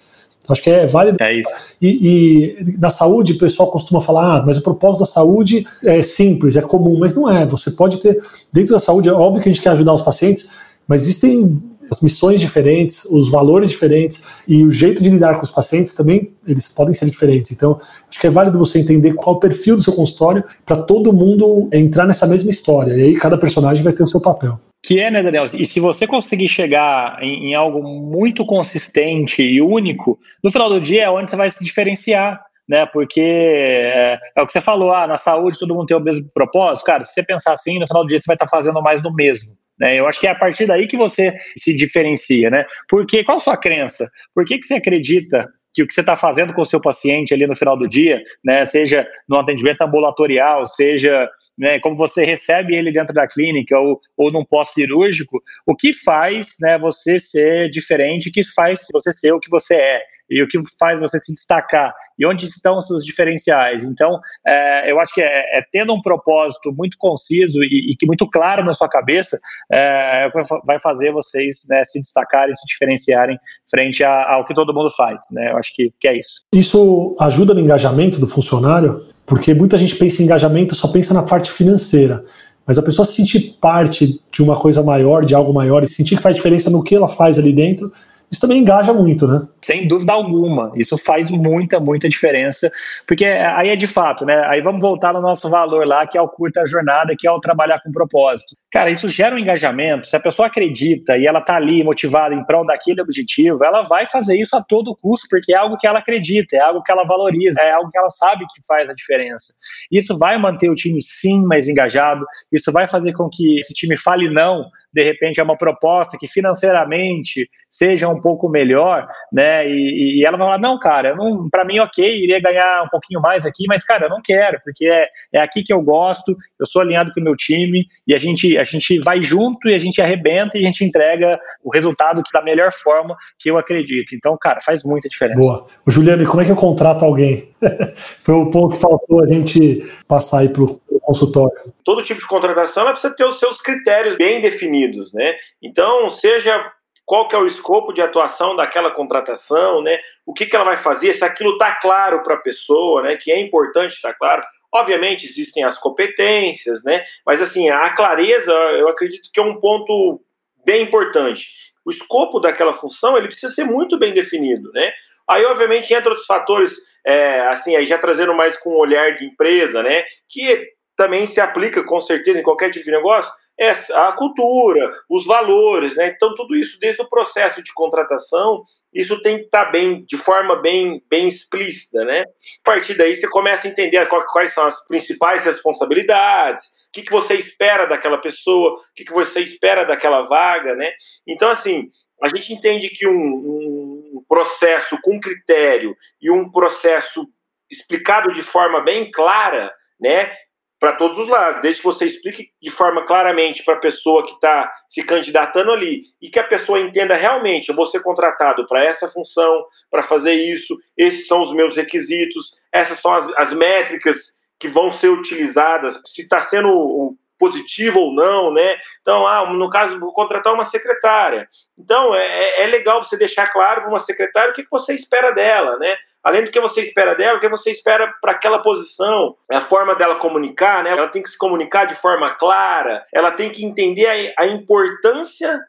Acho que é válido. É isso. E, e, na saúde, o pessoal costuma falar, ah, mas o propósito da saúde é simples, é comum, mas não é. Você pode ter, dentro da saúde, é óbvio que a gente quer ajudar os pacientes, mas existem as missões diferentes, os valores diferentes e o jeito de lidar com os pacientes também, eles podem ser diferentes. Então, acho que é válido você entender qual o perfil do seu consultório para todo mundo entrar nessa mesma história. E aí cada personagem vai ter o seu papel. Que é, né, Daniel? E se você conseguir chegar em, em algo muito consistente e único, no final do dia é onde você vai se diferenciar né? Porque é, é, o que você falou, ah, na saúde todo mundo tem o mesmo propósito. Cara, se você pensar assim, no final do dia você vai estar fazendo mais do mesmo. Né? Eu acho que é a partir daí que você se diferencia, né? Porque qual a sua crença? Por que, que você acredita que o que você está fazendo com o seu paciente ali no final do dia, né, seja no atendimento ambulatorial, seja né, como você recebe ele dentro da clínica ou, ou num pós-cirúrgico, o que faz né, você ser diferente, o que faz você ser o que você é e o que faz você se destacar e onde estão os seus diferenciais. Então, é, eu acho que é, é, tendo um propósito muito conciso e, e que muito claro na sua cabeça, é, vai fazer vocês né, se destacarem, se diferenciarem frente ao que todo mundo faz. Né? Eu acho que, que é isso. Isso ajuda no engajamento do funcionário, porque muita gente pensa em engajamento só pensa na parte financeira. Mas a pessoa se sentir parte de uma coisa maior, de algo maior, e sentir que faz diferença no que ela faz ali dentro, isso também engaja muito, né? Sem dúvida alguma. Isso faz muita, muita diferença. Porque aí é de fato, né? Aí vamos voltar no nosso valor lá, que é o curta jornada, que é o trabalhar com propósito. Cara, isso gera um engajamento. Se a pessoa acredita e ela tá ali motivada em prol daquele objetivo, ela vai fazer isso a todo custo, porque é algo que ela acredita, é algo que ela valoriza, é algo que ela sabe que faz a diferença. Isso vai manter o time sim mais engajado, isso vai fazer com que esse time fale não, de repente, é uma proposta que financeiramente seja um pouco melhor, né? E, e ela vai falar, não, cara, para mim, ok, iria ganhar um pouquinho mais aqui, mas, cara, eu não quero, porque é, é aqui que eu gosto, eu sou alinhado com o meu time, e a gente, a gente vai junto e a gente arrebenta e a gente entrega o resultado que da melhor forma que eu acredito. Então, cara, faz muita diferença. Boa. O Juliano, como é que eu contrato alguém? Foi o ponto que faltou a gente passar aí pro consultório. Todo tipo de contratação precisa ter os seus critérios bem definidos, né? Então, seja qual que é o escopo de atuação daquela contratação, né? O que, que ela vai fazer, se aquilo está claro para a pessoa, né? Que é importante estar tá claro. Obviamente existem as competências, né? Mas assim, a clareza, eu acredito que é um ponto bem importante. O escopo daquela função, ele precisa ser muito bem definido, né? Aí, obviamente, entra outros fatores, é, assim, aí já trazendo mais com o olhar de empresa, né? Que também se aplica com certeza em qualquer tipo de negócio, é a cultura, os valores, né? Então tudo isso desde o processo de contratação, isso tem que estar tá bem, de forma bem, bem explícita, né? A partir daí você começa a entender quais são as principais responsabilidades, o que, que você espera daquela pessoa, o que, que você espera daquela vaga, né? Então assim, a gente entende que um, um processo com critério e um processo explicado de forma bem clara, né? Para todos os lados, desde que você explique de forma claramente para a pessoa que está se candidatando ali e que a pessoa entenda realmente, eu vou ser contratado para essa função, para fazer isso, esses são os meus requisitos, essas são as, as métricas que vão ser utilizadas, se está sendo positivo ou não, né? Então, ah, no caso, vou contratar uma secretária. Então, é, é, é legal você deixar claro para uma secretária o que, que você espera dela, né? Além do que você espera dela, o que você espera para aquela posição, a forma dela comunicar, né? Ela tem que se comunicar de forma clara, ela tem que entender a, a importância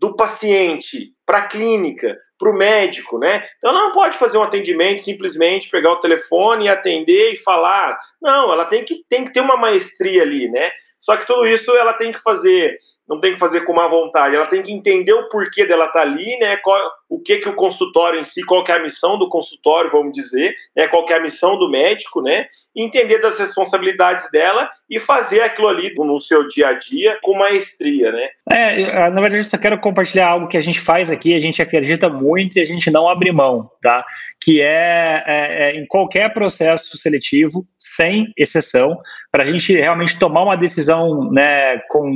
do paciente para a clínica, para o médico, né? Então ela não pode fazer um atendimento simplesmente pegar o telefone e atender e falar. Não, ela tem que, tem que ter uma maestria ali, né? Só que tudo isso ela tem que fazer não tem que fazer com má vontade, ela tem que entender o porquê dela estar tá ali, né? Qual, o que que o consultório em si, qual que é a missão do consultório, vamos dizer, né? Qual que é a missão do médico, né? Entender das responsabilidades dela e fazer aquilo ali no seu dia a dia com maestria, né? É, na verdade, eu só quero compartilhar algo que a gente faz aqui, a gente acredita muito e a gente não abre mão, tá? Que é, é, é em qualquer processo seletivo, sem exceção, para a gente realmente tomar uma decisão, né, com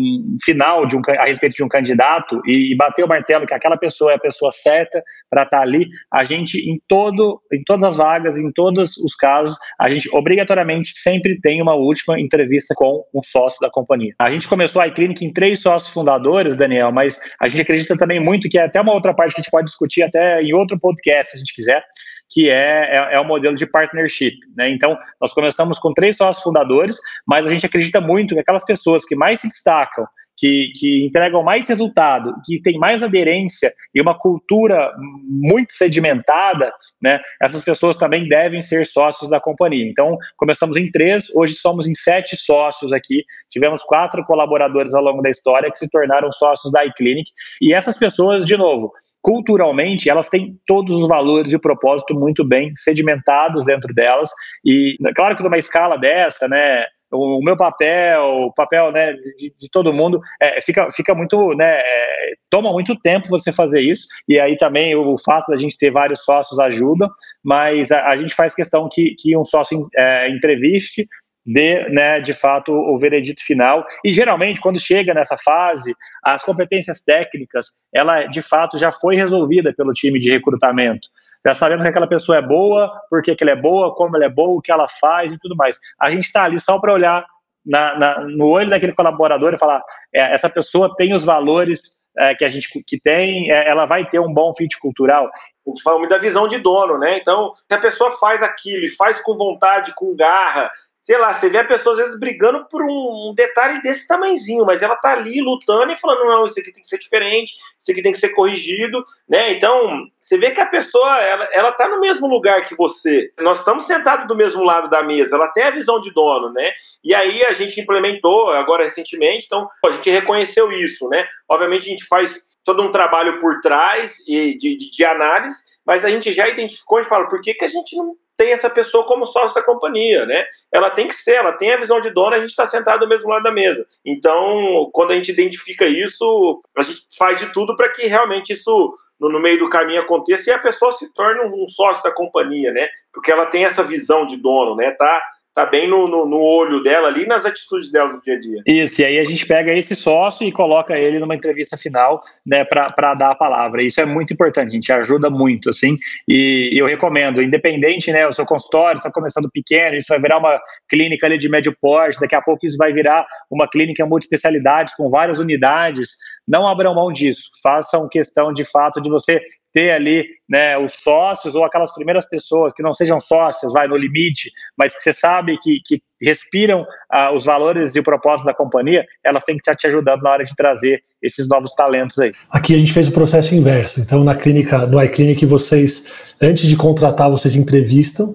final de um, a respeito de um candidato e, e bater o martelo que aquela pessoa é a pessoa certa para estar tá ali, a gente, em, todo, em todas as vagas, em todos os casos, a gente obrigatoriamente sempre tem uma última entrevista com um sócio da companhia. A gente começou a iClinic em três sócios fundadores, Daniel, mas a gente acredita também muito que é até uma outra parte que a gente pode discutir até em outro podcast, se a gente quiser, que é, é, é, o modelo de partnership. Né? Então, nós começamos com três sócios fundadores, mas a gente acredita muito que aquelas pessoas que mais se destacam que, que entregam mais resultado, que tem mais aderência e uma cultura muito sedimentada, né, essas pessoas também devem ser sócios da companhia. Então, começamos em três, hoje somos em sete sócios aqui, tivemos quatro colaboradores ao longo da história que se tornaram sócios da iClinic, e essas pessoas, de novo, culturalmente, elas têm todos os valores e o propósito muito bem sedimentados dentro delas, e claro que numa escala dessa, né, o, meu papel, o papel né, de, de todo mundo, é, fica, fica muito, né, é, toma muito tempo você fazer isso, e aí também o, o fato da gente ter vários sócios ajuda, mas a, a gente faz questão que, que um sócio é, entreviste, dê, né, de fato, o veredito final. E geralmente, quando chega nessa fase, as competências técnicas, ela de fato já foi resolvida pelo time de recrutamento já sabendo que aquela pessoa é boa, por que ela é boa, como ela é boa, o que ela faz e tudo mais. A gente está ali só para olhar na, na, no olho daquele colaborador e falar: é, essa pessoa tem os valores é, que a gente que tem, é, ela vai ter um bom fit cultural. A gente fala muito da visão de dono, né? Então, se a pessoa faz aquilo e faz com vontade, com garra, sei lá, você vê a pessoa às vezes brigando por um, detalhe desse tamanhozinho, mas ela tá ali lutando e falando, não, isso aqui tem que ser diferente, isso aqui tem que ser corrigido, né? Então, você vê que a pessoa, ela, ela tá no mesmo lugar que você. Nós estamos sentados do mesmo lado da mesa, ela tem a visão de dono, né? E aí a gente implementou agora recentemente, então a gente reconheceu isso, né? Obviamente a gente faz todo um trabalho por trás e de, de, de análise, mas a gente já identificou e fala, por que, que a gente não tem essa pessoa como sócio da companhia, né? Ela tem que ser, ela tem a visão de dono, a gente está sentado do mesmo lado da mesa. Então, quando a gente identifica isso, a gente faz de tudo para que realmente isso no, meio do caminho aconteça e a pessoa se torne um, um sócio da companhia, né? Porque ela tem essa visão de dono, né? Tá tá bem no, no, no, olho dela ali, nas atitudes dela do dia a dia. Isso, e aí a gente pega esse sócio e coloca ele numa entrevista final, né, para dar a palavra. Isso é muito importante, gente ajuda muito, assim, e, eu recomendo, independente, né, o seu consultório está começando pequeno, isso vai virar uma clínica ali de médio porte, daqui a pouco isso vai virar uma clínica multiespecialidades com várias unidades, não abram mão disso, façam questão de fato de você ter ali né, os sócios ou aquelas primeiras pessoas que não sejam sócias, vai no limite, mas que você sabe que, que respiram ah, os valores e o propósito da companhia, elas têm que estar te ajudando na hora de trazer esses novos talentos aí. Aqui a gente fez o processo inverso. Então, na clínica, no iClinic, vocês, antes de contratar, vocês entrevistam,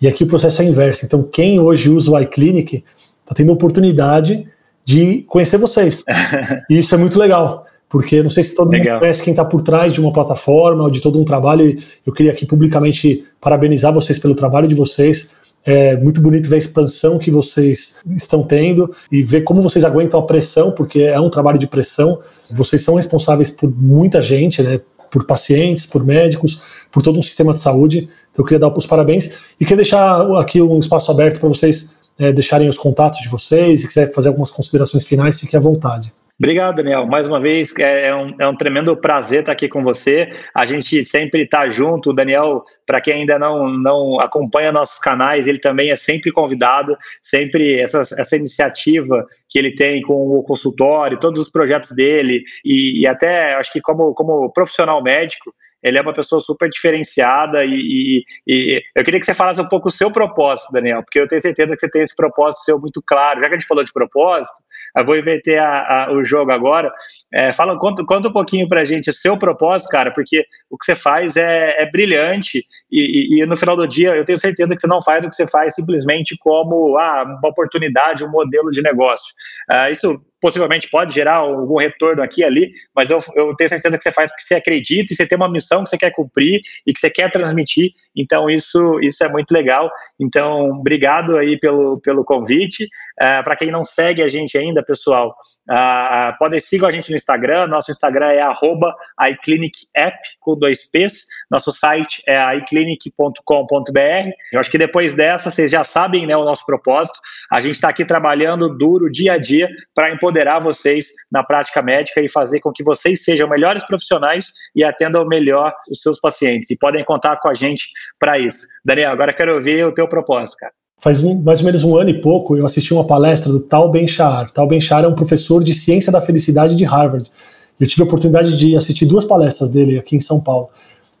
e aqui o processo é inverso. Então, quem hoje usa o iClinic está tendo oportunidade de conhecer vocês. e isso é muito legal porque não sei se todo Legal. mundo conhece quem está por trás de uma plataforma ou de todo um trabalho. E eu queria aqui publicamente parabenizar vocês pelo trabalho de vocês. É muito bonito ver a expansão que vocês estão tendo e ver como vocês aguentam a pressão, porque é um trabalho de pressão. Vocês são responsáveis por muita gente, né? Por pacientes, por médicos, por todo um sistema de saúde. Então eu queria dar os parabéns e queria deixar aqui um espaço aberto para vocês é, deixarem os contatos de vocês. Se quiser fazer algumas considerações finais, fique à vontade. Obrigado, Daniel. Mais uma vez, é, é um, é um tremendo prazer estar aqui com você. A gente sempre está junto. O Daniel, para quem ainda não, não acompanha nossos canais, ele também é sempre convidado. Sempre essa, essa iniciativa que ele tem com o consultório, todos os projetos dele, e, e até acho que como, como profissional médico, ele é uma pessoa super diferenciada e, e, e, eu queria que você falasse um pouco o seu propósito, Daniel, porque eu tenho certeza que você tem esse propósito seu muito claro. Já que a gente falou de propósito, eu vou inverter a, a, o jogo agora. É, fala, conta, conta um pouquinho pra gente o seu propósito, cara, porque o que você faz é, é brilhante e, e, no final do dia eu tenho certeza que você não faz o que você faz simplesmente como ah, uma oportunidade, um modelo de negócio. Ah, isso possivelmente pode gerar algum retorno aqui e ali, mas eu, eu, tenho certeza que você faz porque você acredita e você tem uma missão que você quer cumprir e que você quer transmitir, então isso, isso é muito legal. Então, obrigado aí pelo, pelo convite. Uh, Para quem não segue a gente ainda, pessoal, uh, podem seguir a gente no Instagram, nosso Instagram é arroba iClinicApp, com dois P's, nosso site é iclinic.com.br. Eu acho que depois dessa, vocês já sabem né, o nosso propósito, a gente está aqui trabalhando duro dia a dia para empoderar empoderar vocês na prática médica e fazer com que vocês sejam melhores profissionais e atendam melhor os seus pacientes. E podem contar com a gente para isso. Daniel, agora quero ouvir o teu propósito, cara. Faz um, mais ou menos um ano e pouco eu assisti uma palestra do Tal Ben-Shahar. Tal Ben-Shahar é um professor de ciência da felicidade de Harvard. Eu tive a oportunidade de assistir duas palestras dele aqui em São Paulo.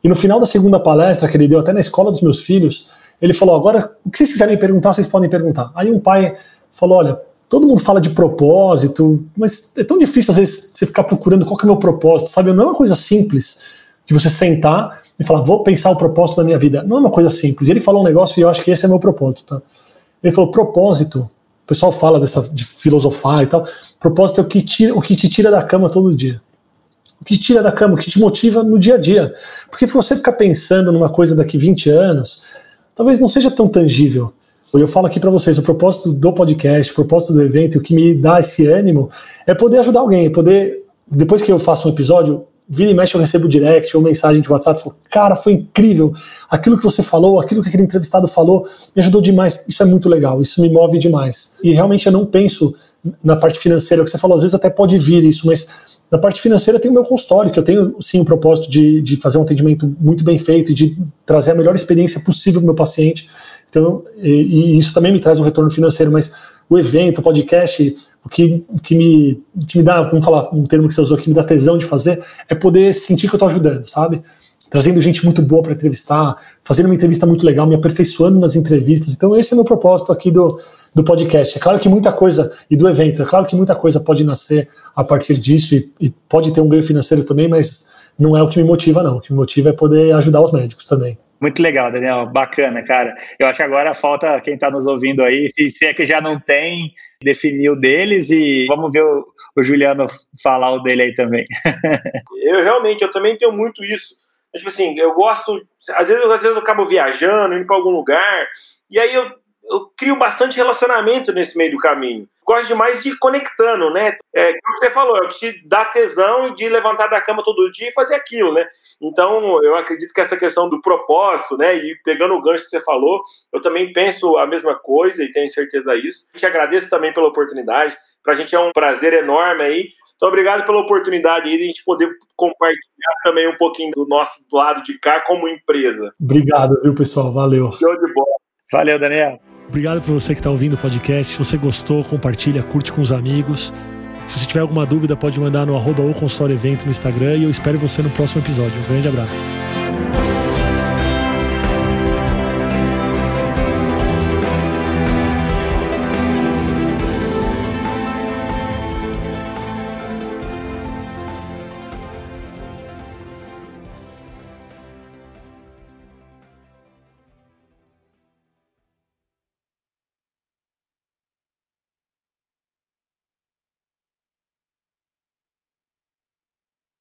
E no final da segunda palestra, que ele deu até na escola dos meus filhos, ele falou: agora, o que vocês quiserem perguntar, vocês podem perguntar. Aí um pai falou: olha, todo mundo fala de propósito, mas é tão difícil às vezes você ficar procurando qual é o meu propósito, sabe? Não é uma coisa simples de você sentar e falar, vou pensar o propósito da minha vida. Não é uma coisa simples. Ele falou um negócio e eu acho que esse é meu propósito, tá? Ele falou, propósito, o pessoal fala dessa, de filosofar e tal, propósito é o que, tira, o que te tira da cama todo dia. O que te tira da cama, o que te motiva no dia a dia. Porque se você ficar pensando numa coisa daqui 20 anos, talvez não seja tão tangível. Eu falo aqui para vocês, o propósito do podcast, o propósito do evento, o que me dá esse ânimo é poder ajudar alguém, poder, depois que eu faço um episódio, vira e mexe eu recebo direct ou mensagem de WhatsApp, falo, cara, foi incrível, aquilo que você falou, aquilo que aquele entrevistado falou, me ajudou demais, isso é muito legal, isso me move demais. E realmente eu não penso na parte financeira, o que você falou, às vezes até pode vir isso, mas na parte financeira tem o meu consultório, que eu tenho sim o propósito de, de fazer um atendimento muito bem feito e de trazer a melhor experiência possível para o meu paciente. Então, e, e, isso também me traz um retorno financeiro, mas o evento, o podcast, o que, o que, me, o que me dá, vamos falar um termo que você usou, que me dá tesão de fazer, é poder sentir que eu estou ajudando, sabe? Trazendo gente muito boa para entrevistar, fazendo uma entrevista muito legal, me aperfeiçoando nas entrevistas. Então, esse é o meu propósito aqui do, do podcast. É claro que muita coisa, e do evento, é claro que muita coisa pode nascer a partir disso e, e pode ter um ganho financeiro também, mas não é o que me motiva, não. O que me motiva é poder ajudar os médicos também. Muito legal, Daniel. Bacana, cara. Eu acho que agora falta quem está nos ouvindo aí, se, se, é que já não tem, definir o deles e vamos ver o, o Juliano falar o dele aí também. eu realmente, eu também tenho muito isso. Tipo assim, eu gosto, às vezes, às vezes eu acabo viajando, indo para algum lugar, e aí eu eu crio bastante relacionamento nesse meio do caminho. Gosto demais de ir conectando, né? É, como você falou, é o que te dá tesão de levantar da cama todo dia e fazer aquilo, né? Então, eu acredito que essa questão do propósito, né? E pegando o gancho que você falou, eu também penso a mesma coisa e tenho certeza disso. Te agradeço também pela oportunidade. Para a gente é um prazer enorme aí. Então, obrigado pela oportunidade aí de a gente poder compartilhar também um pouquinho do nosso lado de cá como empresa. Obrigado, viu, pessoal? Valeu. Show de bola. Valeu, Daniel. Obrigado por você que está ouvindo o podcast. Se você gostou, compartilha, curte com os amigos. Se você tiver alguma dúvida, pode mandar no arroba ou consultório evento no Instagram e eu espero você no próximo episódio. Um grande abraço.